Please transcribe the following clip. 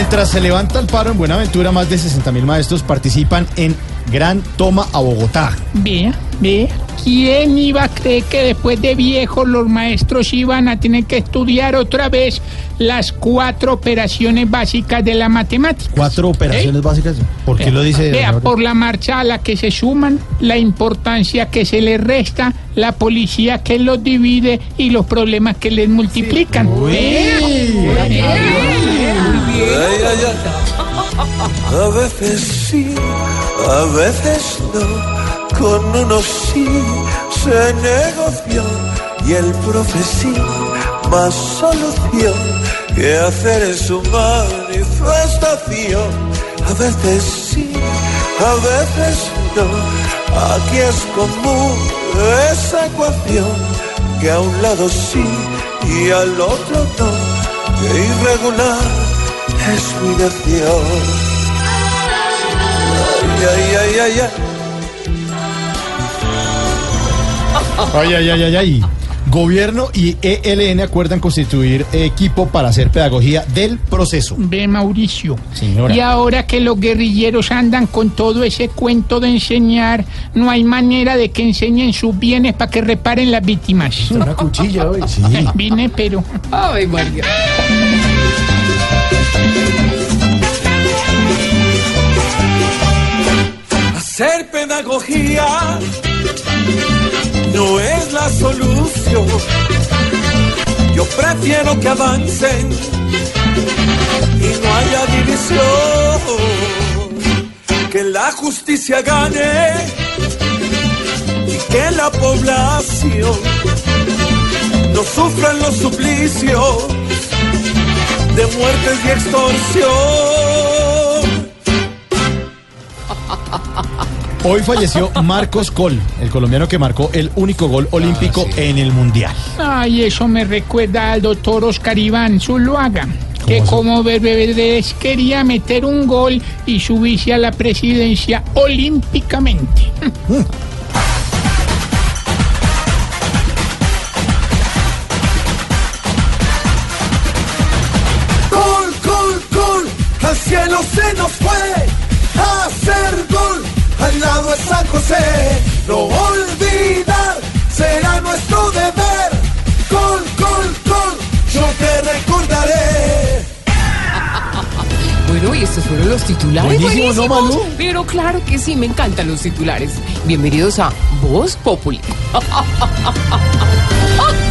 Mientras se levanta el paro en Buenaventura, más de 60 mil maestros participan en Gran Toma a Bogotá. Vea, vea. ¿Quién iba a creer que después de viejos los maestros iban a tener que estudiar otra vez las cuatro operaciones básicas de la matemática? Cuatro operaciones básicas. ¿Por qué lo dice? Vea, por la marcha a la que se suman, la importancia que se les resta, la policía que los divide y los problemas que les multiplican. Vea. Ay, ay, ay. A veces sí, a veces no. Con unos sí se negoció y el profe sí, más solución que hacer en su manifestación. A veces sí, a veces no. Aquí es común esa ecuación que a un lado sí y al otro no. Que irregular es mi nación. Ay, ay, ay, ay, ay. Ay, ay, ay, ay, ay. Gobierno y ELN acuerdan constituir equipo para hacer pedagogía del proceso. Ve, Mauricio. Señora. Y ahora que los guerrilleros andan con todo ese cuento de enseñar, no hay manera de que enseñen sus bienes para que reparen las víctimas. Una cuchilla hoy. Sí. Vine, pero. Ay, María. Hacer pedagogía no es la solución. Yo prefiero que avancen y no haya división. Que la justicia gane y que la población no sufra los suplicios de muertes y extorsión. Hoy falleció Marcos Col, el colombiano que marcó el único gol olímpico en el Mundial. Ay, eso me recuerda al doctor Oscar Iván Zuluaga, que así? como bebés quería meter un gol y subirse a la presidencia olímpicamente. San José, no olvidar será nuestro deber. Gol, gol, gol, yo te recordaré. Bueno, y estos fueron los titulares. Buenísimo, ¿no. Manu? Pero claro que sí, me encantan los titulares. Bienvenidos a Voz Populi.